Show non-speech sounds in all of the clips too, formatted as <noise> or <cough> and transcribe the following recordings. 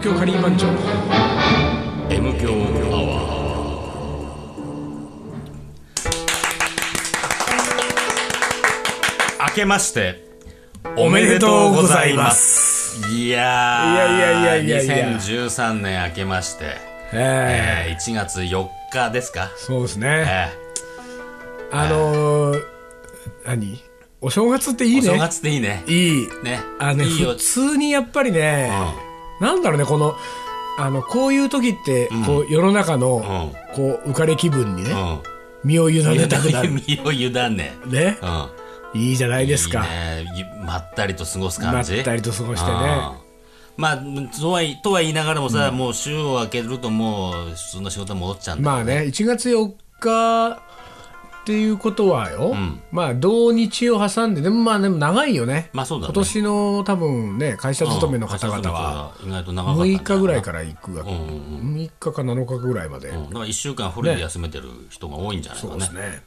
東京カリー番長。M 強アワー明けましておめでとうございます。いやーいやいやいやいやいや。2013年明けまして、ええ。ー、1月4日ですか？ー、そうですね、えあのー、何？お正月っていいね。ーお正月でいいね。いい。ね。あのね普通にやっぱりね、なんだろうねこのあのこういう時って、こう世の中の、こう浮かれ気分にね、うん。身を委ねたくなる。<laughs> 身を委ね。ね。うん。いいじゃないですか。まったりと過ごすまっ感じたりと過ごしてね。まあとはとは言いながらもさ、もう週を明けるともう普通の仕事に戻っちゃうんだまあね1月4日っていうことはよ、まあ土日を挟んででもまあでも長いよね,、まあそうだね。今年の多分ね会社勤めの方々は意外と長かったんだよ6日ぐらいから行くわけ、うんうんうん。6日か7日ぐらいまで、うん。だから1週間フルで休めてる人が多いんじゃないかね。そうですね、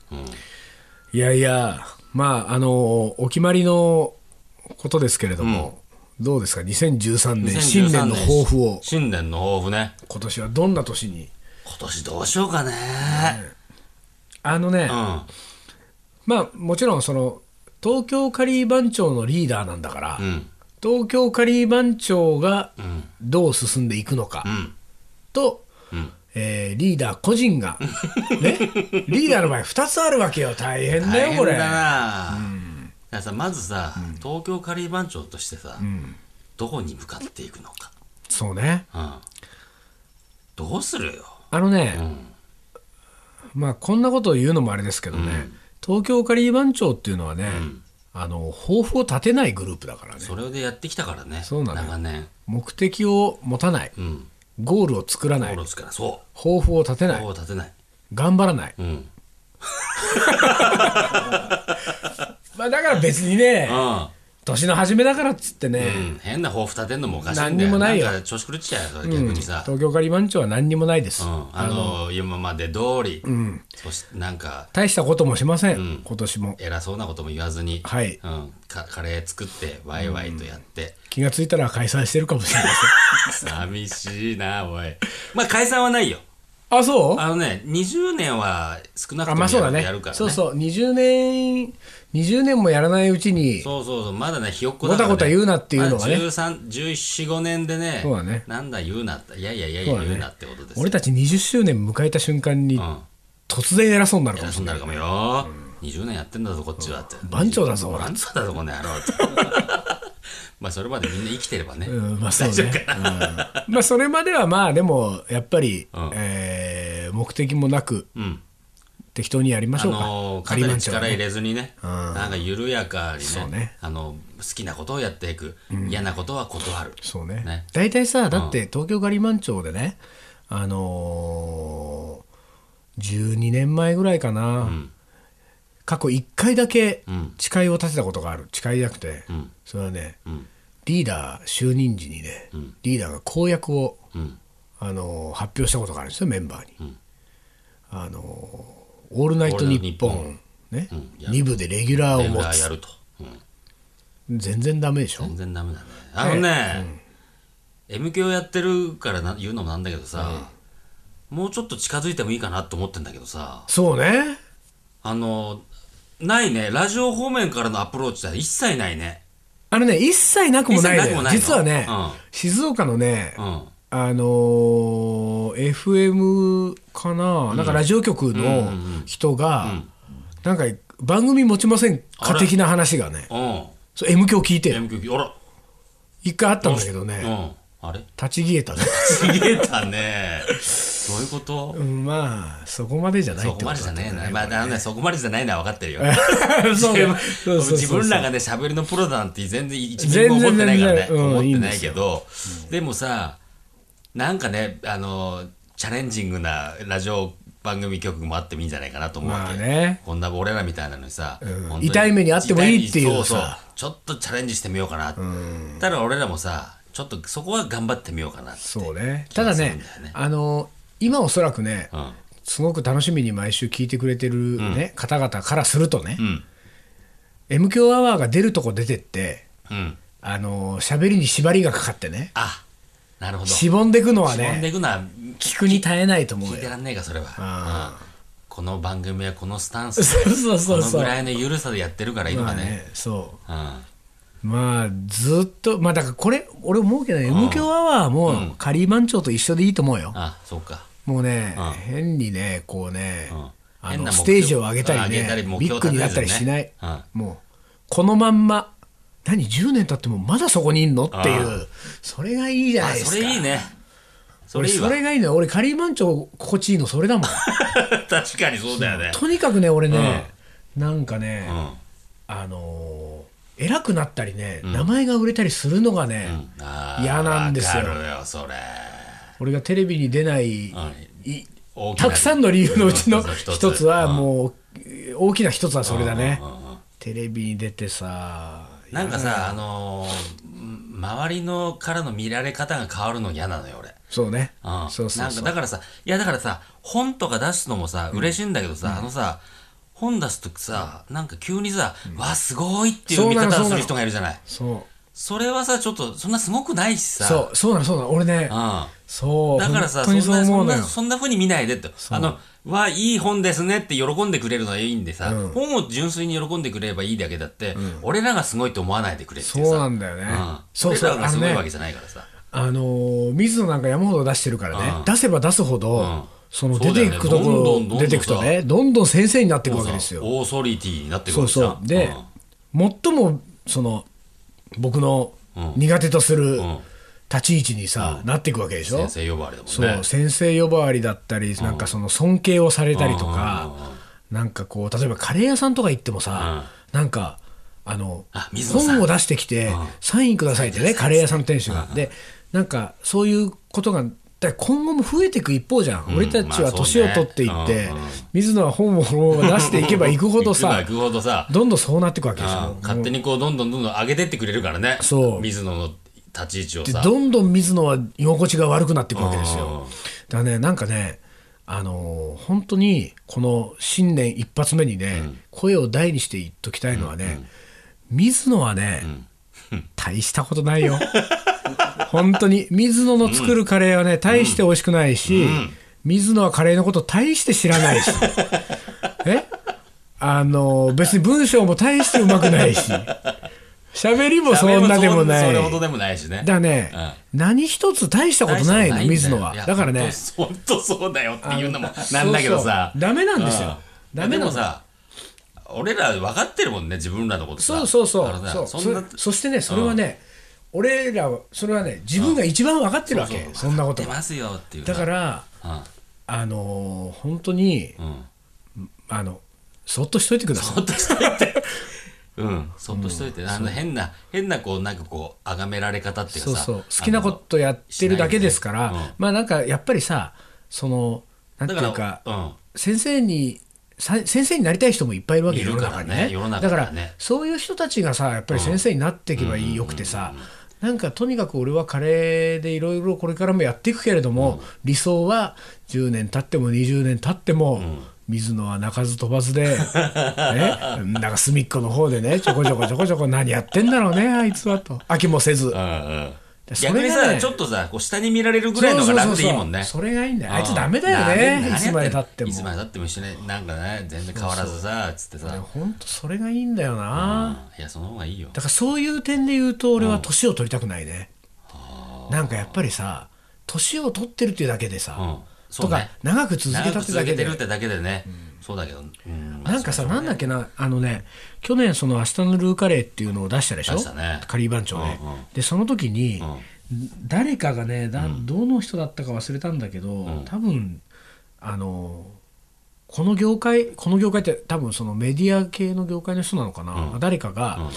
いやいやまああのお決まりのことですけれども、どうですか？2013年新年の抱負を。新年の抱負ね。今年はどんな年に？今年どうしようかねあのね、うん。まあもちろんその東京カリー番長のリーダーなんだから、うん。東京カリー番長がうん。どう進んでいくのか、うん。と、うん。えーリーダー個人が、ね、リーダーの場合2つあるわけよ。大変だよこれ。ださまずさ、東京カリー番長としてさ、どこに向かっていくのか、そうね。うん、どうするよ、あのね、うんまあこんなことを言うのもあれですけどね、東京カリー番長っていうのはね、ん。あの抱負を立てないグループだからね。それでやってきたからねそうなのよ。長年。目的を持たない。うん。ゴールを作らない。そ抱負を立てうない。こう立てない。頑張らない、うん。<laughs> まあ、だから別にね、うん年の初めだからっつってね、うん、変な抱負立てんのもおかしいんだよ。何にもないよ。んか調子狂っちゃうよそれ逆にさ、東京カリー番長は何にもないです、うん、あの今まで通り、そしてなんか大したこともしません、ん。今年も。偉そうなことも言わずに、はい。うん、かカレー作ってワイワイとやって、気がついたら解散してるかもしれない <laughs> 寂しいなおい。まあ解散はないよ。あそう？あのね20年は少なくあともやる,、まあそうだね。やるからね。そうそう。20年20年もやらないうちにそうそうそう。まだねひよっこだから、ね、ごたごた言うなっていうのがね。まだ13 14、15年でねそうだね。なんだ言うなって。いやいやいやいや言うなってことですよ。俺たち20周年迎えた瞬間にうん。突然偉そうになるか偉もしれない。そうになるかもよ、20年やってんだぞこっちはって。番長だぞ俺。番長だぞこの野郎って。まあそれまでみんな生きてればね、うんまあそうね、うん。まあそれまではまあでもやっぱり、うん。えー目的もなくうん適当にやりましあょうか、のーね。に力入れずにね、うん。なんか緩やかにね。ね。あの好きなことをやっていく、嫌なことは断る。そうね。ね。大体さだって東京カリー番長でねあのー、12年前ぐらいかな、過去1回だけん。誓いを立てたことがある。誓いなくて、ん。それはね、ん。リーダー就任時にね、リーダーが公約を、うん。あのー発表したことがあるんですよメンバーに。あのーオールナイトニッポン」ね、ん。や2部でレギュラーを持つ。やると、うん。全然ダメでしょ？全然ダメだね。あのね、M 響やってるからな言うのもなんだけどさ、もうちょっと近づいてもいいかなと思ってんだけどさ。そうね。あのないね。ラジオ方面からのアプローチは一切ないね。あのね一切なくもないのよ。一切なくもないの。実はね、うん。静岡のね、うんあのー FM かな、なんかラジオ局の人が、なんか番組持ちませんか的な話がねうん。そう M 響聞いて。一回あったんだけどね。うん。あれ？立ち消えたね、ちげえたね。どういうこと、うん、まあそこまでじゃないそこまでじゃねえな、まあ、あのね、そこまでじゃないのは分かってるよ。<laughs> そうね。そうそうそう自分らがね、喋りのプロだなんて全然一ミリも思ってないからね。思ってないけど、でもさ、なんかね、あの、チャレンジングなラジオ番組曲もあってもいいんじゃないかなと思うわけ。まあねこんな俺らみたいなのにさ、ん本当に痛い目にあってもいいっていうさそうそうちょっとチャレンジしてみようかな。ただ俺らもさ、ちょっとそこは頑張ってみようかなって。そうねただねあの今おそらくね、うん。すごく楽しみに毎週聞いてくれてる、ね方々からするとね、うん。M 強アワーが出るとこ出てってうん。あの喋りに縛りがかかってねあ、なるほど。しぼんでいくのはしぼんでくのは聞くに耐えないと思うよ。聞いてらんねえかそれは、あうん。この番組はこのスタンス。<laughs> そうそうそうそう。このぐらいの緩さでやってるからいいのまあかね,、ねそう。ん。うまあずっとまあだからこれ俺思うけどね M 強アワーもカリー番長と一緒でいいと思うよ。あそうか。もうねうん。変にねこうねうん。あのステージを上げたりねビッグになったりしない。もうこのまんま何10年経ってもまだそこにいんの？っていう。それがいいじゃなあいですか。それいいね。そ俺れいいわ。それがいいのよ俺カリー番長心地いいのそれだもん。<laughs> 確かにそうだよね。とにかくね俺ねなんかねうん。あのー偉くなったりね名前が売れたりするのがね嫌なんですよ。俺がテレビに出ないうん。いたくさんの理由のうちの一つ。はうん。もう大きな一つはそれだね。うんうんうん。テレビに出てさなんかさあのー周りのからの見られ方が変わるの嫌なのよ俺。そうね。うん。そうそうそう。なんかだからさいやだからさ本とか出すのもさ嬉しいんだけどさ、あのさ本出すときさなんか急にさ、わすごいっていう見方をする人がいるじゃない？そう。それはさちょっとそんなすごくないしさ。そうそうなのそうなの。俺ねうん。そうだからさ、そんな、そんな、そんな風に見ないでって。あの、わ、いい本ですねって喜んでくれるのはいいんでさ、本を純粋に喜んでくれればいいだけだって、俺らがすごいと思わないでくれっていうさ。そうなんだよね。うん。そうそう俺らがすごいわけじゃないからさ。あのー水野なんか山ほど出してるからね、うん。出せば出すほど、ん。その出ていくとこどんどんどんどん出ていくとねどんどん先生になっていくわけですよ。オーソリティになってくそうるわけじゃん。そうで、最もその僕の苦手とするん立ち位置にさ、なっていくわけでしょ？先生呼ばわりだもんね。そう先生呼ばわりだったり、なんかその尊敬をされたりとか、なんかこう例えばカレー屋さんとか行ってもさ、なんかあの本を出してきて、サインくださいってねカレー屋さんの店主が。でなんかそういうことが今後も増えていく一方じゃん、俺たちは年を取っていって、まあねうん。うん水野は本を出していけばいくほどさ <laughs> 行くほどさ、どんどんそうなっていくわけでしうん。ょ。勝手にこう、どんどんどんどん上げてってくれるからね。そう。水野の立ち位置をどんどん水野は居心地が悪くなっていくわけですうん。よ。だからね、なんかね、あのー本当にこの新年一発目にね、声を大にして言っときたいのはね、水野はね、大したことないよ。<laughs> 本当に、水野の作るカレーはね、大して美味しくないし、水野はカレーのこと大して知らないし、<laughs> え？あのー別に文章も大してうまくないし、喋りもそんなでもない。それほどでもないしね。だね、何一つ大したことないの、水野は。だからね、本当そうだよっていうのもなんだけどさ。そうそう。ダメなんですよ。うん。ダメなのでもさ俺ら分かってるもんね自分らのことさ。そうそうそう。そう。そしてね、それはね、俺らは、それはね、自分が一番分かってるわけ、そんなこと。ますよっていうだからら、うん。あのー本当に、うん。あの、そっとしといてください。そっとしといて <laughs> うん。そっとしといてあの変な変なこうなんかこう崇められ方っていうかさそうそう、好きなことやってるだけですから、しないで。ねまあなんかやっぱりさ、その、なんていうかうん。先生にさ先生になりたい人もいっぱいいるわけ世の中にね。だかからそういう人たちがさやっぱり先生になっていけばいいよくてさ、なんかとにかく俺はカレーでいろいろこれからもやっていくけれども、理想は10年経っても20年経っても、水野は鳴かず飛ばずで、<laughs> ね、なんか隅っこの方でねちょこちょこちょこちょこ何やってんだろうねあいつはと。飽きもせず。う逆にさちょっとさこう下に見られるぐらいのが楽でいいもんね。それがいいんだよ。あいつうんダメだよねいつまでたっても。いつまでたっても一緒になんかね全然変わらずさつってさ。本当それがいいんだよな、うん。いやその方がいいよ。だからそういう点で言うと俺は年を取りたくないね、なんかやっぱりさ年を取ってるっていうだけでさ、うんとね。か長く続けたってだけで。るってだけでね。そうだけど。うん。まあなんかさ、そうなんだっけな、あのね、去年、その明日のルーカレーっていうのを出したでしょ、ね。カリー番長で、うんうん。で、その時に、ん。誰かがねだ、どの人だったか忘れたんだけど、多分あのこの業界、この業界って、多分そのメディア系の業界の人なのかな、誰かが、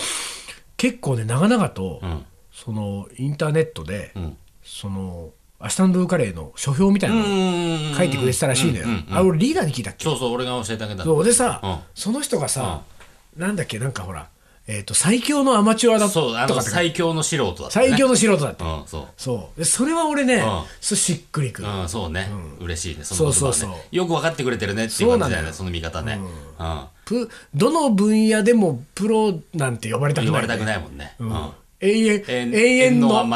結構ね、長々と、うん。そのインターネットで、うん。その明日のルーカレーの書評みたいなのを書いてくれてたらしいのよ。うんうんうん。あ俺リーダーに聞いたっけ？そうそう俺が教えてあげた。そうでさ、うん。その人がさ、なんだっけ？なんかほら、えー、と最強のアマチュアだとか最強の素人だったね。最強の素人だって、うんそう。そう。でそれは俺ね、うしっくりくる、うん、そうね、嬉しいね、その言葉はねそうそうそよく分かってくれてるねっていう感じだよね、そのよ。その見方ね。うん。プどの分野でもプロなんて呼ばれたくない、呼ばれたくないもんね。うん。永遠 <laughs> 永遠の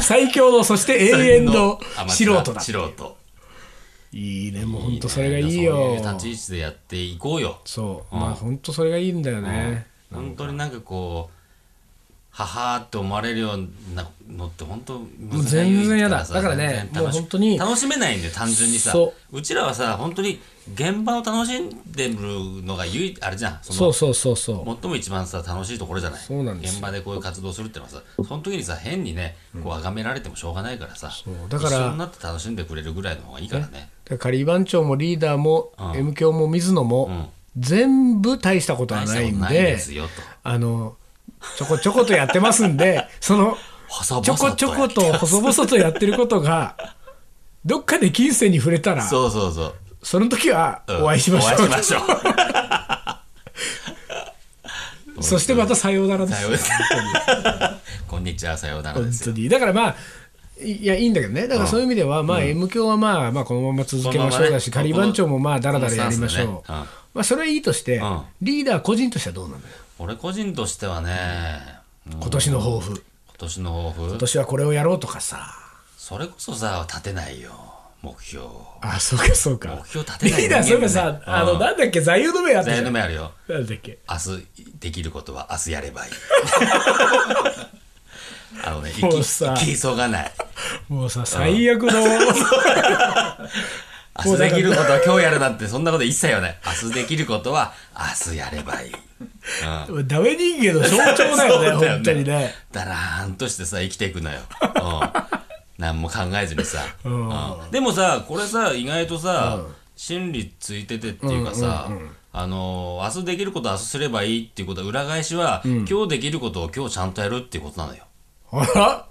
最強のそして永遠の素人だ。素人。いいねもう本当それがいいよ。そういう立ち位置でやっていこうよ。そう。まあ本当それがいいんだよね。本当になんかこう母って思われるようなのって本当難しい全然嫌だ。さだからねもう本当に楽しめないんだよ単純にさ。そう。ちらはさ本当に現場を楽しんでるのが唯一あれじゃん。そうそうそうそう。最も一番さ楽しいところじゃない。そうなんですよ。現場でこういう活動するってのはさその時にさ変にねこう崇められてもしょうがないからさ、う。だから一緒になって楽しんでくれるぐらいの方がいいからね。だから仮番長もリーダーもうん。M 響も水野もん。全部大したことはないんでですよと。あのちょこちょことやってますんでそのちょこちょこと細々とやってることがどっかで金銭に触れたらそうそうそう。その時はうん。お会いしましょう、お会いしましょう。<laughs> そしてまたさようならです。<laughs> こんにちはさようなら本ですよ。当に。だからまあいやいいんだけどね。だからそういう意味では、まあ M 響はまあまあこのまま続けましょうだし、仮番長もまあだらだらやりましょう、まあそれはいいとして、うん。リーダー個人としてはどうなの？よ俺個人としてはね、うん。今年の抱負、今年の抱負？今年はこれをやろうとかさ。それこそさ立てないよ目標。あそうかそうか。目標立てないリーダーそうい。えばさ、人間だねあのうんなんだっけ座右の銘あった座右の銘あるよ。なんだっけ。明日できることは明日やればいい。<laughs> あのね生き生き急がない。もうさ最悪の、<laughs> 明日できることは今日やるなんてそんなこと一切言わない。明日できることは明日やればいい、うん、ダメ人間の象徴だよね <laughs> よ本当にね。だらーんとしてさ生きていくのよ、うん、何も考えずにさ、ん。うん。でもさこれさ意外とさ、真理ついててっていうかさ、あのー明日できることは明日すればいいっていうことは裏返しは、今日できることを今日ちゃんとやるっていうことなのよ。あら？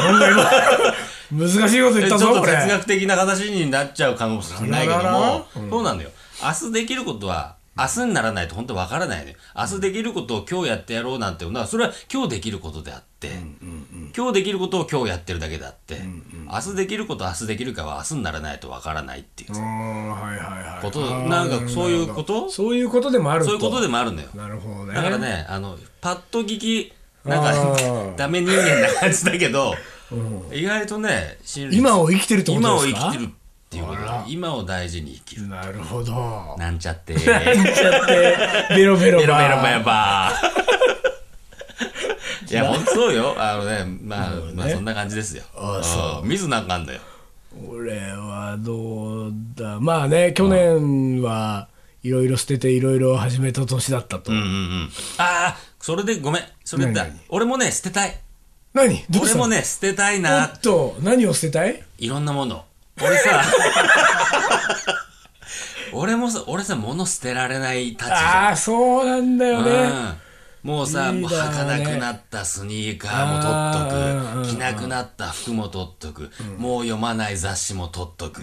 なんか今？難しいこと言ちょっとったぞこれ。哲学的な話になっちゃうかもしれないけどもら、そうなのよ。明日できることは明日にならないと本当わからないのよ明日できることを今日やってやろうなんて。いうのはそれは今日できることであって、今日できることを今日やってるだけであって、明日できることは明日できるかは明日にならないとわからないっていう。うーんはいはいはい。こと、なんかそういうこと？そういうことでもあると。そういうことでもあるのよ。なるほどね。だからねあのパッと聞きなんあかーダメ人間な感じだけど、意外とね今を生きてるってこと今をですか？生きてるっていうことだ今を大事に生きる。なるほど。なんちゃって。<laughs> なんちゃって。ベロベロ <laughs> ベロベロバー。<laughs> いや本当そうよ。あのねまあ、まあそんな感じですよ。あそう。ん。水なんかあんだよ。俺はどうだ？まあね去年はいろいろ捨てていろいろ始めた年だったと、うんうんうん。ああそれでごめん。それだ何何？俺もね捨てたい。何？どうしたの？俺もね捨てたいおなっと何を捨てたい？いろんなもの俺さ俺もさ俺さ物捨てられないたちじゃん。ああそうなんだよね、うん。もうさ、もう履かなくなったスニーカーも取っとく、着なくなった服も取っとく、もう読まない雑誌も取っとく。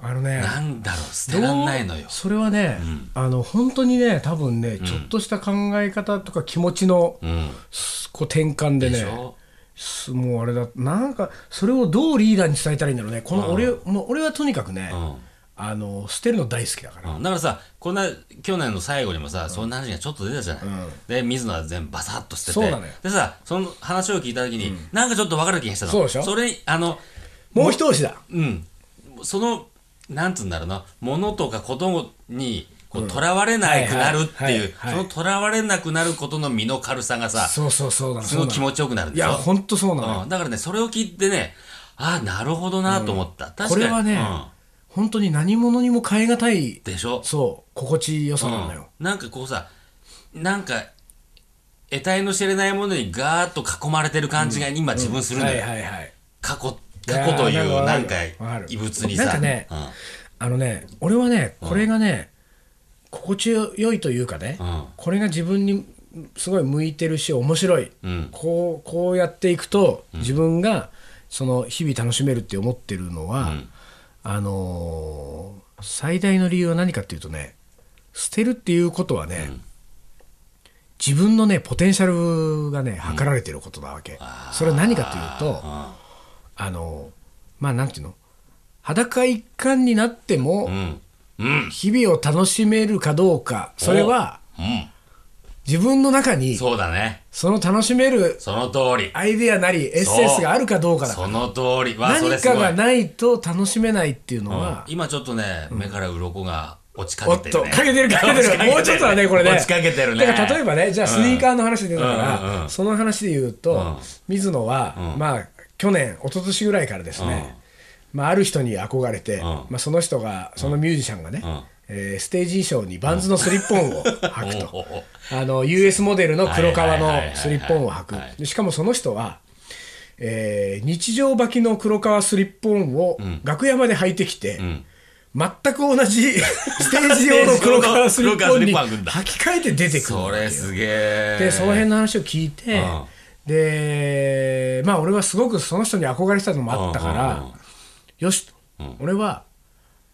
あのねなんだろう、捨てらんないのよ。それはね、あの本当にね多分ね、ちょっとした考え方とか気持ちの、うん。こう転換でねもうあれだなんかそれをどうリーダーに伝えたらいいんだろうね。この俺,、もう俺はとにかくね、うん。あの捨てるの大好きだから、うん。だからさ、こんな、去年の最後にもさ、そんな話がちょっと出たじゃない。で、水野は全部バサッと捨てて。そうなのよでさ、その話を聞いたときに、なんかちょっと分かる気がしたの。そうでしょ？それ、あの、もう一押しだ。うん、そのなんつうんだろうな。物とかことにこう囚われなくなるってはいうはいその囚われなくなることの身の軽さがさそうそうそうな。のそうな。のすごい気持ちよくなるんでしょ？いや本当そうなのよ、うん、だからねそれを聞いてねああなるほどなと思った、確かに。これはね、本当に何者にも代え難いうん、でしょ、そう心地よさなのよ、うん、なんかこうさなんか得体の知れないものにガーッと囲まれてる感じが今自分するのよ、はいはいはい。過去過去というなんか異物にさ。なんかねうん。あのね俺はねこれがね、心地よいというかね、うん。これが自分にすごい向いてるし面白い、うん。こうこうやっていくと自分がその日々楽しめるって思ってるのは、あのー最大の理由は何かっていうとね捨てるっていうことはね、自分のねポテンシャルがね測られてることなわけ、それは何かというとあのまあなんていうの？裸一貫になっても、うんうん日々を楽しめるかどうかそれはうん自分の中にそうだね。その楽しめるその通り。アイデアなりエッセンスがあるかどうかだその通り。何。かがないと楽しめないっていうのうんは、今ちょっとね、目から鱗が落ちかおってるね。かけてるかけてる。もうちょっとはね、これね。落ちかけてるね。例えばね、じゃあスニーカーの話でだかうんうんら、うんその話で言うと、ん水野は、まあ、去年、一昨年ぐらいからですね、まあ、ある人に憧れて、まあ、その人が、そのミュージシャンがね、えーステージ衣装にバンズのスリッポンを履くと。<laughs> あの、US モデルの黒革のスリッポンを履く。しかもその人は、えー日常履きの黒革スリッポンを楽屋まで履いてきて、全く同じ <laughs> ステージ用の黒革スリッポンに <laughs> 履き替えて出てくるわそれすげえ。でその辺の話を聞いて、うん。でまあ俺はすごくその人に憧れてたのもあったから、うんうんうん。よしと、俺は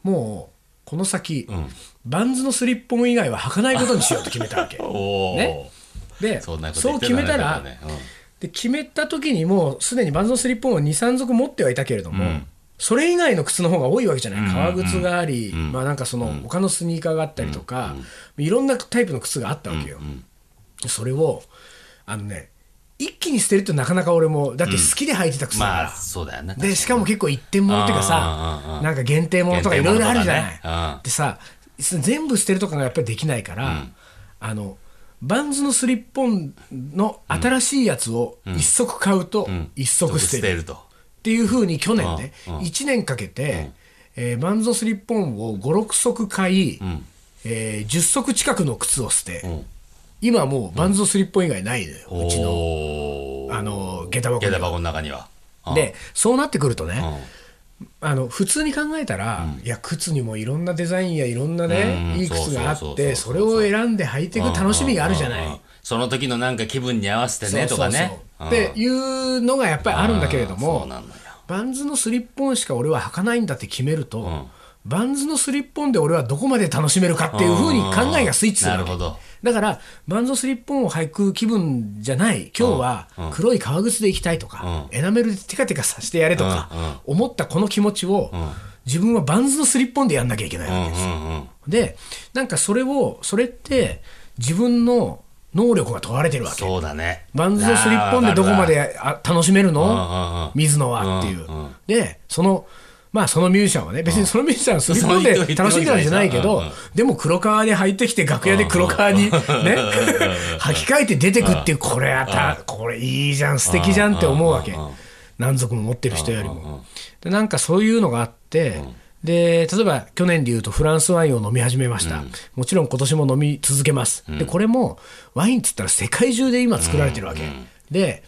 もうこの先、バンズのスリッポン以外は履かないことにしようと決めたわけ。<laughs> ね。でそう決めたら、ね。うん。で決めた時にもうすでにバンズのスリッポンを23足持ってはいたけれども、それ以外の靴の方が多いわけじゃない、革靴があり、まあなんかその他のスニーカーがあったりとか、いろんなタイプの靴があったわけよ。それをあのね一気に捨てるとなかなか俺もだって好きで履いてた靴だから、まあ、そうだよね。でしかも結構一点物っていうかうんうんうんうんさなんか限定物とかいろいろあるじゃない、ねうん。でさ全部捨てるとかがやっぱりできないから、あのバンズのスリッポンの新しいやつを一足買うと一足捨てる,、と。っていうふうに去年ね、うん。うん。1年かけて、えーバンズのスリッポンを56足買い、えー10足近くの靴を捨て、今もうバンズのスリッポン以外ないのよ、うちの。あの下駄箱下駄箱の中には。うん。でそうなってくるとね、うん。あの普通に考えたら、いや靴にもいろんなデザインやいろんなね、うん。いい靴があってそれを選んで履いていく楽しみがあるじゃない。うんうんうんその時のなんか気分に合わせてねとかね。っていうのがやっぱりあるんだけれどうん。もVANS のスリッポンしか俺は履かないんだって決めると、 VANS のスリッポンで俺はどこまで楽しめるかっていうふうに考えがスイッチするわけ。なるほどだから VANS のスリッポンを履く気分じゃない。今日は黒い革靴で行きたいとか、エナメルでテカテカさせてやれとか、思ったこの気持ちを、自分は VANS のスリッポンでやんなきゃいけないわけですよ。でなんかそれをそれって自分の能力が問われてるわけ。そうだね。 VANS のスリッポンでどこまであ楽しめるの？水野はっていう。で、その、まあそのミュージシャンはね、別にそのミュージシャンはスリッポンで楽しんでたんじゃないけどでも黒革で入ってきて楽屋で黒革にね、履き替えて出てくっていう、これあた、これいいじゃん、素敵じゃん。って思うわけ。何足も持ってる人よりも。で、なん。かそういうのがあって、で例えば去年でいうとフランスワインを飲み始めました、もちろん。今年も飲み続けます、でこれもワインっつったら世界中で今作られてるわけ、で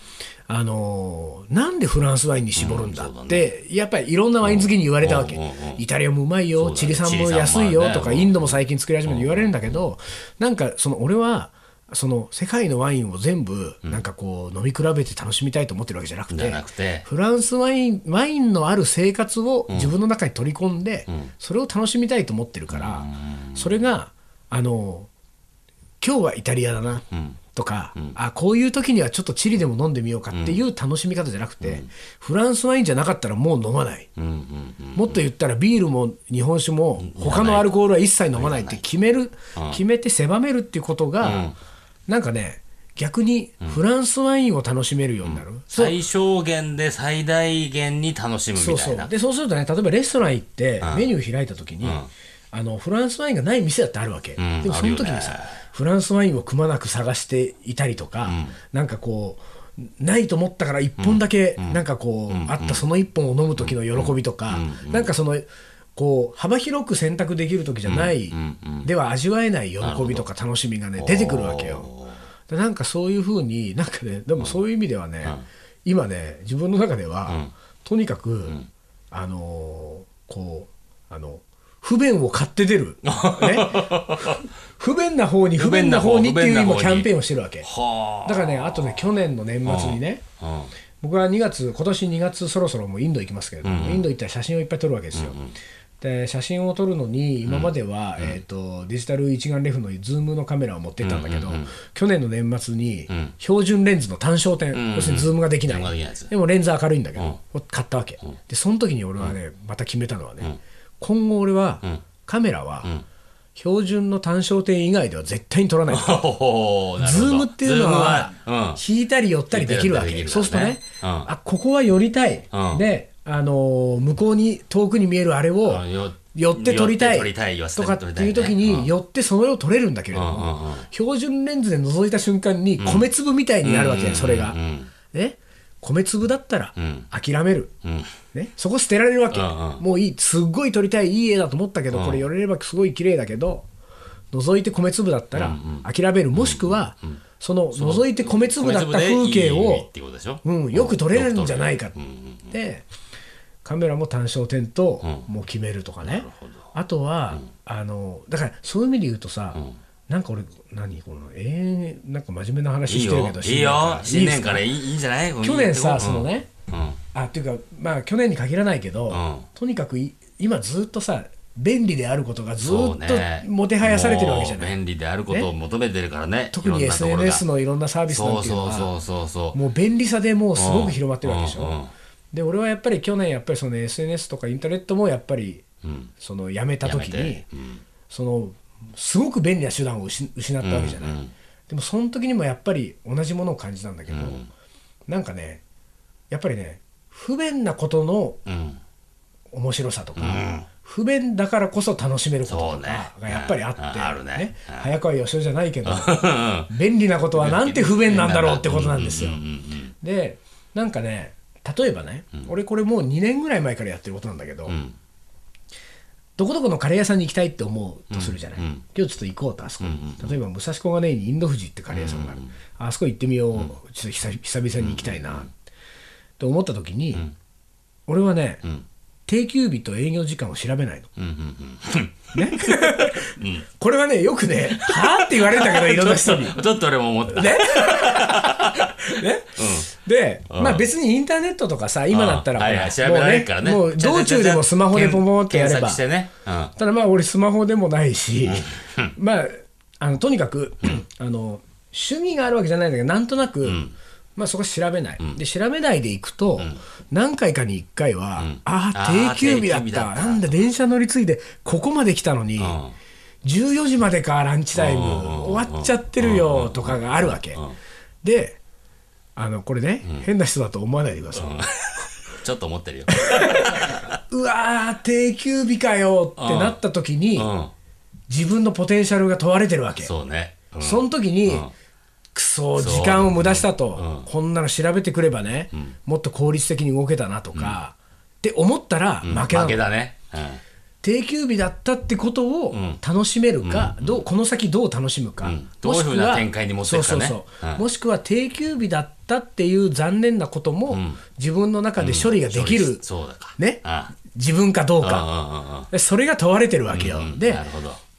あのーなんでフランスワインに絞るんだって、やっぱりいろんなワイン好きに言われたわけ、イタリアもうまいよ、チリ産も安いよとか、インドも最近作り始めて言われるんだけど、なんかその俺は、その世界のワインを全部なんかこう飲み比べて楽しみたいと思ってるわけじゃなくじてゃなくて。フランスワインワインのある生活を自分の中に取り込んで、それを楽しみたいと思ってるから、それがあの今日はイタリアだな、とか、あこういう時にはちょっとチリでも飲んでみようかっていう楽しみ方じゃなくて、フランスワインじゃなかったらもう飲まない、もっと言ったらビールも日本酒も他のアルコールは一切飲まないって決める、決めて狭めるっていうことが、なんかね逆にフランスワインを楽しめるようになる、そう。最小限で最大限に楽しむそうそみたいうな。でそうするとね例えばレストラン行ってメニュー開いた時に、あのフランスワインがない店だってあるわけ、んでもその時にさ、フランスワインをくまなく探していたりとか、なんかこうないと思ったから1本だけなんかこう、あったその1本を飲む時の喜びとか、なんかそのこう幅広く選択できる時じゃない、では味わえない喜びとか楽しみがね出てくるわけよ。でなんかそういうふうになんかねでもそういう意味ではね、今ね自分の中では、とにかく、あのーこうあの不便を買って出る、<laughs> ね、不便な方に不便な方にっていう今キャンペーンをしてるわけ。はだからねあとね去年の年末にね、あ。うん。僕は2月今年2月そろそろもうインド行きますけれども、インド行ったら写真をいっぱい撮るわけですよ、で写真を撮るのに今までは、えー、とデジタル一眼レフのズームのカメラを持ってったんだけど、去年の年末に標準レンズの単焦点、要するにズームができない、でもレンズ明るいんだけど、買ったわけ、でその時に俺はねまた決めたのはね、今後俺はカメラは、標準の単焦点以外では絶対に撮らない <laughs> ズームっていうのは引いたり寄ったりできるわけ、そうする。とね、うん。あここは寄りたい、うん。で、あのー向こうに遠くに見えるあれを寄って撮りたい。とかっていう時に寄ってそれを撮れるんだけれども、標準レンズで覗いた瞬間に米粒みたいになるわけや、それが。ね、米粒だったらん。諦める、うん。ね、そこ捨てられるわけ、うんうん。もういい。すっごい撮りたい。いい絵だと思ったけど、これ寄れればすごい綺麗だけど覗いて米粒だったら諦める、もしくは、その覗いて米粒だった風景をうん、よく撮れるんじゃないかよく撮れるうんでカメラも単焦点ともう決めるとかね、あとは、あのだからそういう意味で言うとさ、なんか俺何このえー、なんか真面目な話いいしてるけどよいいよ新年からいいいいいいんじゃない？去年さ、う。んそのねうん。あっていうかまあ去年に限らないけど、ん。とにかくい今ずっとさ便利であることがずっとね。もてはやされてるわけじゃない、もう便利であることを求めてるからね特に SNS のいろんなサービスなんていうのは。もう便利さでもうすごく広まってるわけでしょ、で俺はやっぱり去年やっぱりその SNS とかインターネットもやっぱりうん。そのやめた時にそのすごく便利な手段を失失ったわけじゃない、うんうん。でもその時にもやっぱり同じものを感じたんだけど、ん。なんかねやっぱりね不便なことのうん。面白さとか、不便だからこそ楽しめることとかがやっぱりあって、ね。うん早川義雄じゃないけど <laughs> 便利なことはなんて不便なんだろうってことなんですよ。うんうんでなんかね例えばね、俺これもう2年ぐらい前からやってることなんだけど、うんうんどこどこのカレー屋さんに行きたいって思うとするじゃない、うんうん。今日ちょっと行こうとあそこに、例えば武蔵小金井にインド富士ってカレー屋さんがある、あそこ行ってみよう、ちょっと久久々に行きたいな、と思った時に、俺はね、ん。定休日と営業時間を調べないの。うんうん <laughs> これはねよくね「はあ?」って言われるんだけどいろんな人に。<laughs> うんちょっと俺も思った。ね。<laughs> ね、で、まあ別にインターネットとかさ今だったらほらはいはい調べられるからね。もうねもう道中でもスマホでポンポンってやれば。ただまあ俺スマホでもないし、<laughs> まああのとにかくあの趣味があるわけじゃないんだけどなんとなく、まあそこ調べない、で調べないでいくと、何回かに1回は、あああー定休日だった。定休日だった。なんだ電車乗り継いでここまで来たのに、14時までかランチタイム、終わっちゃってるよとかがあるわけ、であのこれね、変な人だと思わないでください、<laughs> ちょっと思ってるよ。<laughs> うわー定休日かよってなった時に、うん。自分のポテンシャルが問われてるわけ。そうね。うん。その時に、ん。くそ時間を無駄したと、うん。こんなの調べてくればね、もっと効率的に動けたなとか、って思ったら負けなの、負けだね。うん。定休日だったってことを楽しめるか、どうこの先どう楽しむか、ん。どういうふうな展開に持っていくかね。そうそうそう。うん。もしくは定休日だったっていう残念なことも、自分の中で処理ができる、そうだかね？あ自分かどうあか、それが問われてるわけよ。で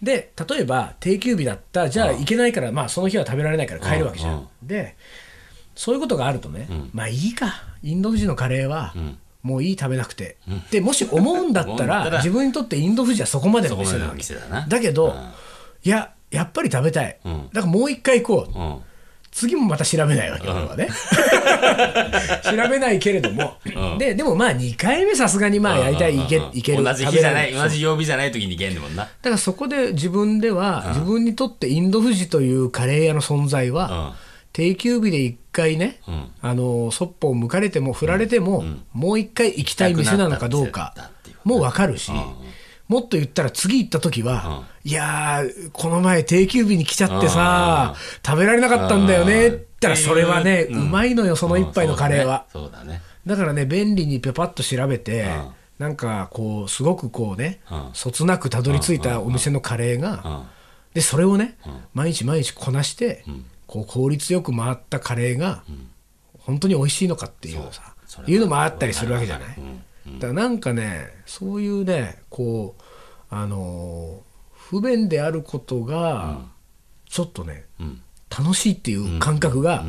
で例えば定休日だったじゃあ行けないから、まあ、その日は食べられないから帰るわけじゃん。でそういうことがあるとね、まあいいか。インド富士のカレーは、もういい食べなくて、でもし思うんだったら自分にとってインド富士はそこまでの店なわけ。店だけど、うん。いややっぱり食べたい、ん。だからもう一回行こう、うん次もまた調べないわけ、俺はね。<laughs> 調べないけれども、ででもまあ2回目さすがにまあやりたい、いけいける。同じ日じゃない同じ曜日じゃない時に行けんねもんな。だからそこで自分では、自分にとってインド富士というカレー屋の存在は、定休日で1回ね、ん。あのそっぽを向かれても振られても、もう1回行きたい店なのかどうかもう分かるし、もっと言ったら次行った時は、いやーこの前定休日に来ちゃってさ、食べられなかったんだよねって言ったらそれはね、うまいのよその一杯のカレーは。そうだね。だからね便利にペパッと調べて、ん。なんかこうすごくこうね、うん。そつなくたどり着いたお店のカレーが、うん。でそれをね、毎日毎日こなして、こう効率よく回ったカレーが、本当に美味しいのかっていうさいうのもあったりするわけじゃない、うんだからなんかねそういうねこうあのー不便であることが、ちょっとね、ん。楽しいっていう感覚が、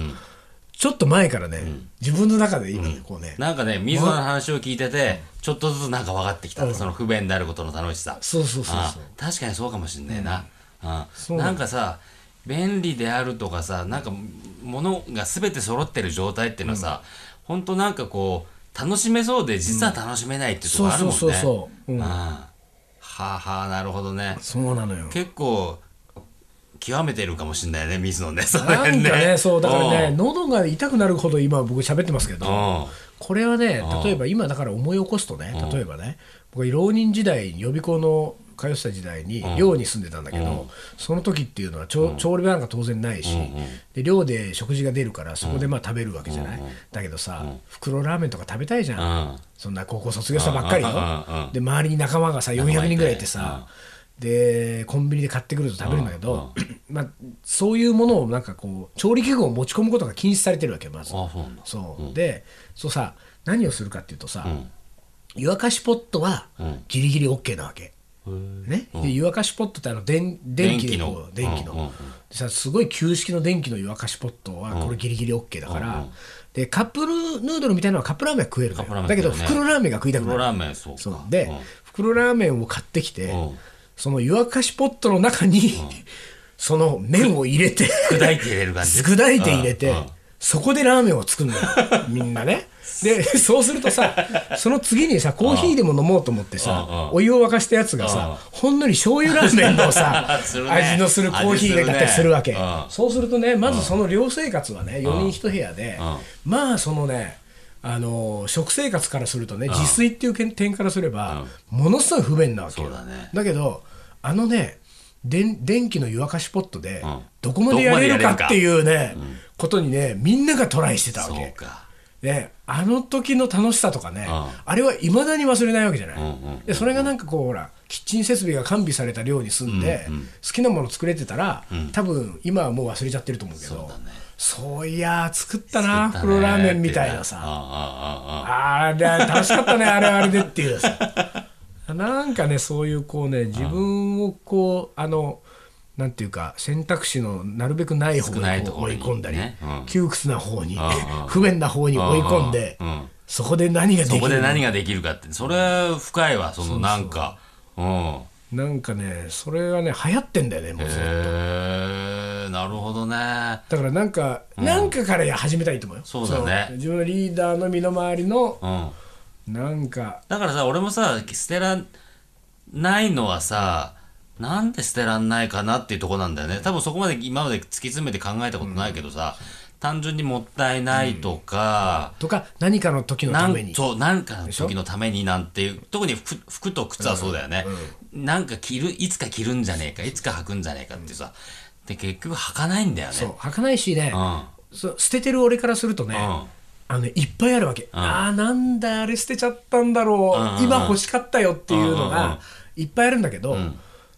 ちょっと前からね、自分の中で今ね、こうね、なんかね水野の話を聞いててちょっとずつなんか分かってきたその不便であることの楽しさ。そうそうそうあそう。確かにそうかもしんないな、うん。うなんかさ便利であるとかさなんか物が全て揃ってる状態っていうのはさ、ほん。となんかこう楽しめそうで実は楽しめないってところあるもんね。そうそうそうそう。うん。ははあはあなるほどね。そうなのよ。結構極めてるかもしれないね水野ねそのなん辺かねそうだからねうん。喉が痛くなるほど今僕喋ってますけどうん。これはね例えば今だから思い起こすとね例えばね僕は浪人時代予備校の通ってた時代に寮に住んでたんだけどその時っていうのは調調理場なんか当然ないしで寮で食事が出るからそこでまあ食べるわけじゃない？だけどさ袋ラーメンとか食べたいじゃん。うん。そんな高校卒業したばっかりよ。うんうんうんうん。で周りに仲間がさ400仲間いて人ぐらいいてさでコンビニで買ってくると食べるんだけど <clears throat> まあそういうものをなんかこう調理器具を持ち込むことが禁止されてるわけよまず。あそうでそうさ何をするかっていうとさ、ん。湯沸かしポットはうん。ギリギリ OK なわけ、ね、で湯沸かしポットってあの電電気でこう電気の。電気の。でさすごい旧式の電気の湯沸かしポットはこれギリギリ OK だから、でカップヌードルみたいなのはカップラーメンは食えるのよだけど袋ラーメンが食いたくなる。袋ラーメンそうか。そう。で、うん。袋ラーメンを買ってきて、うん。その湯沸かしポットの中に、その麺を入れて砕いて入れる感じ。<laughs> 砕いて入れて、そこでラーメンを作るんだよ。みんなねでそうするとさその次にさコーヒーでも飲もうと思ってさ、お湯を沸かしたやつがさ、ほんのり醤油ラーメンのさ <laughs> ね。味のするコーヒーだったりするわけ、ねうんそうするとねまずその寮生活はね、4人1部屋で、まあそのねあの食生活からするとね、自炊っていう点点からすれば、ものすごい不便なわけだね。だけどあのね電電気の湯沸かしポットで、んどこまでやれるかっていうね、ことにねみんながトライしてたわけ。かであの時の楽しさとかね、うんあれはいまだに忘れないわけじゃない、んうんでそれがなんかこうほらキッチン設備が完備された寮に住んで、好きなもの作れてたら、多分今はもう忘れちゃってると思うけどそういやー作ったな袋ラーメンみたいなあさあれ楽しかったねあれはあれでっていうさ。なんかねそういうこうね自分をこうあのなんていうか選択肢のなるべくない方に追い込んだり、窮屈な方に <laughs> 不便な方に追い込んで、そこで何ができるそこで何ができるかってそれは深いわそのなんか。うん。なんかねそれがね流行ってんだよねもうずっと。へえなるほどね。だからなんか、なんかから始めたいと思うよ。そうだね。の自分のリーダーの身の回りのうん。なんか。だからさ俺もさ捨てらんないのはさなんで捨てらんないかなっていうとこなんだよね。多分そこまで今まで突き詰めて考えたことないけどさ、単純にもったいないとか、とか何かの時のために。そうなんかの時のためになんていう特に服服と靴はそうだよね、なんか着るいつか着るんじゃねえかいつか履くんじゃねえかってさで結局履かないんだよね。そう履かないしね、うん。そう捨ててる俺からするとね、ん。あのねいっぱいあるわけ、ああなんだあれ捨てちゃったんだろう、今欲しかったよっていうのがいっぱいあるんだけど、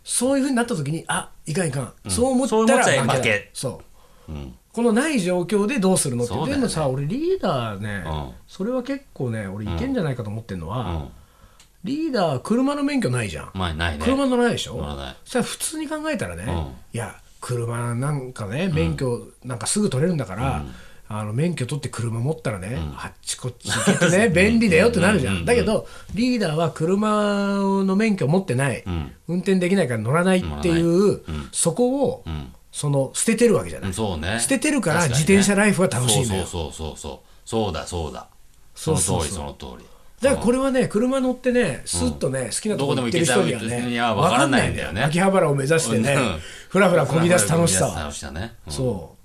そういうふうになった時にあいかんいかん、そう思ったらそう思っちゃえ負け。だ負け。そう。うん。このない状況でどうするのって、でもさ俺リーダーね、うん。それは結構ね俺いけんじゃないかと思ってるのは、うん。リーダー車の免許ないじゃん、まあないね。車乗らないでしょ？普通に考えたらね、ん。いや車なんかね免許なんかすぐ取れるんだから、あの免許取って車持ったらね、あっちこっち行けてね <laughs> 便利だよってなるじゃん、だけどリーダーは車の免許持ってない、運転できないから乗らないっていう、そこを、その捨ててるわけじゃない、うんそうね。捨ててるから自転車ライフは楽しいんだよ。そうそうそうそう。そうだそうだ。その通りその通り。だからこれはね車乗ってねスッとね、好きなとこ行ってる人にはねは分からないんだよね。秋葉原を目指してね、うん。ふらふらこぎ出す楽しさそう。だ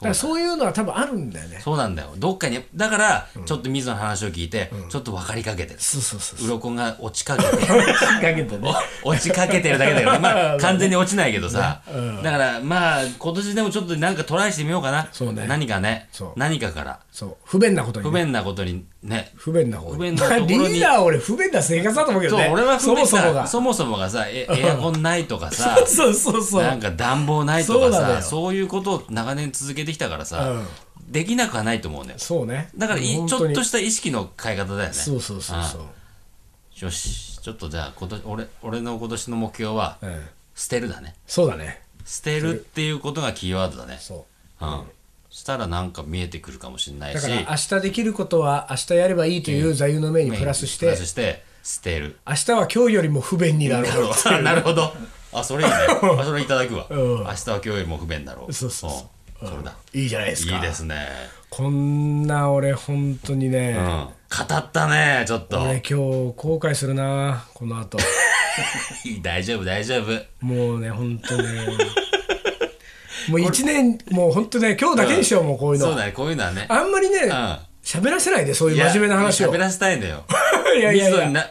からそういうのは多分あるんだよね。そうなんだよ。どっかにだからちょっと水野の話を聞いて、ちょっと分かりかけてる。そうそうそう鱗が落ちかけて落ちかけてるだけだよ。ねまあ <laughs> 完全に落ちないけどさ、だからまあ今年でもちょっとなんかトライしてみようかな。そうね。何かね。何かからそう不便なことにね、不便なことにね。不便な方に。不便なところに。まあリーダーは俺不便な生活だと思うけどね。そう俺は不そ便さもそもが。そもそもがさえエアコンないとかさ <laughs> そうそうそう。なんか暖房ないとかそうなのよ。さそういうことを長年続けてきたからさ、できなくはないと思うんだよ。そうね。だからいちょっとした意識の変え方だよね。そうそうそうそう。よし。ちょっとじゃあ今年俺俺の今年の目標はうん。捨てるだね。そうだね。捨てるっていうことがキーワードだね。そう。うん。そしたらなんか見えてくるかもしれないし。だから明日できることは明日やればいいという座右の銘にプラスしてプラスして捨てる。明日は今日よりも不便になるあなるほど。あそれいいね。<laughs> あそれいただくわ、うん。明日は今日よりも不便だろう。そうそうそう。うん。それだ。いいじゃないですか。いいですね。こんな俺本当にね、うん。語ったねちょっと。俺今日後悔するなこの後。<laughs> 大丈夫大丈夫。もうね本当ねもう一年もう本当ね今日だけにしよう、もうこういうの。そうだねこういうのはね。あんまりねん。喋、らせないでそういう真面目な話を。喋らせたいんだよ。<laughs> いやいやいや。水野にな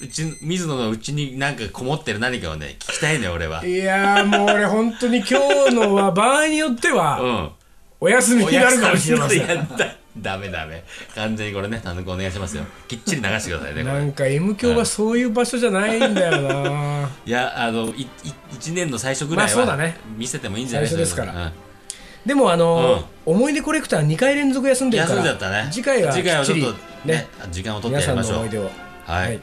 うち水野のうちになんかこもってる何かをね聞きたいのよ俺は。いやーもう俺本当に今日のは場合によっては、うん。お休みになるかもしれません。やったダメダメ。完全にこれね単独お願いしますよ。きっちり流してくださいねなんか M 響はそういう場所じゃないんだよな。<laughs> いやあのいい1年の最初ぐらいは見せてもいいんじゃない最初ですから。そういうのでもあのー思い出コレクター2回連続休んでるから休んじゃったね。次回は次回はちょっとねね時間を取ってやりましょう。はい、はい。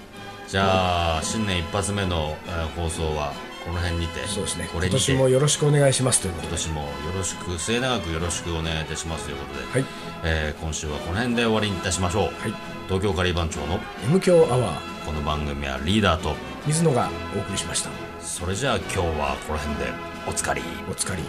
じゃあ新年一発目の、えー放送はこの辺にてそうですね。今年もよろしくお願いしますということで。今年もよろしく末永くよろしくお願いいたしますということで、はい。えー今週はこの辺で終わりにいたしましょう、はい。東京カリー番長の M 響アワー。この番組はリーダーと。水野がお送りしました。それじゃあ今日はこの辺でおつかり。おつかり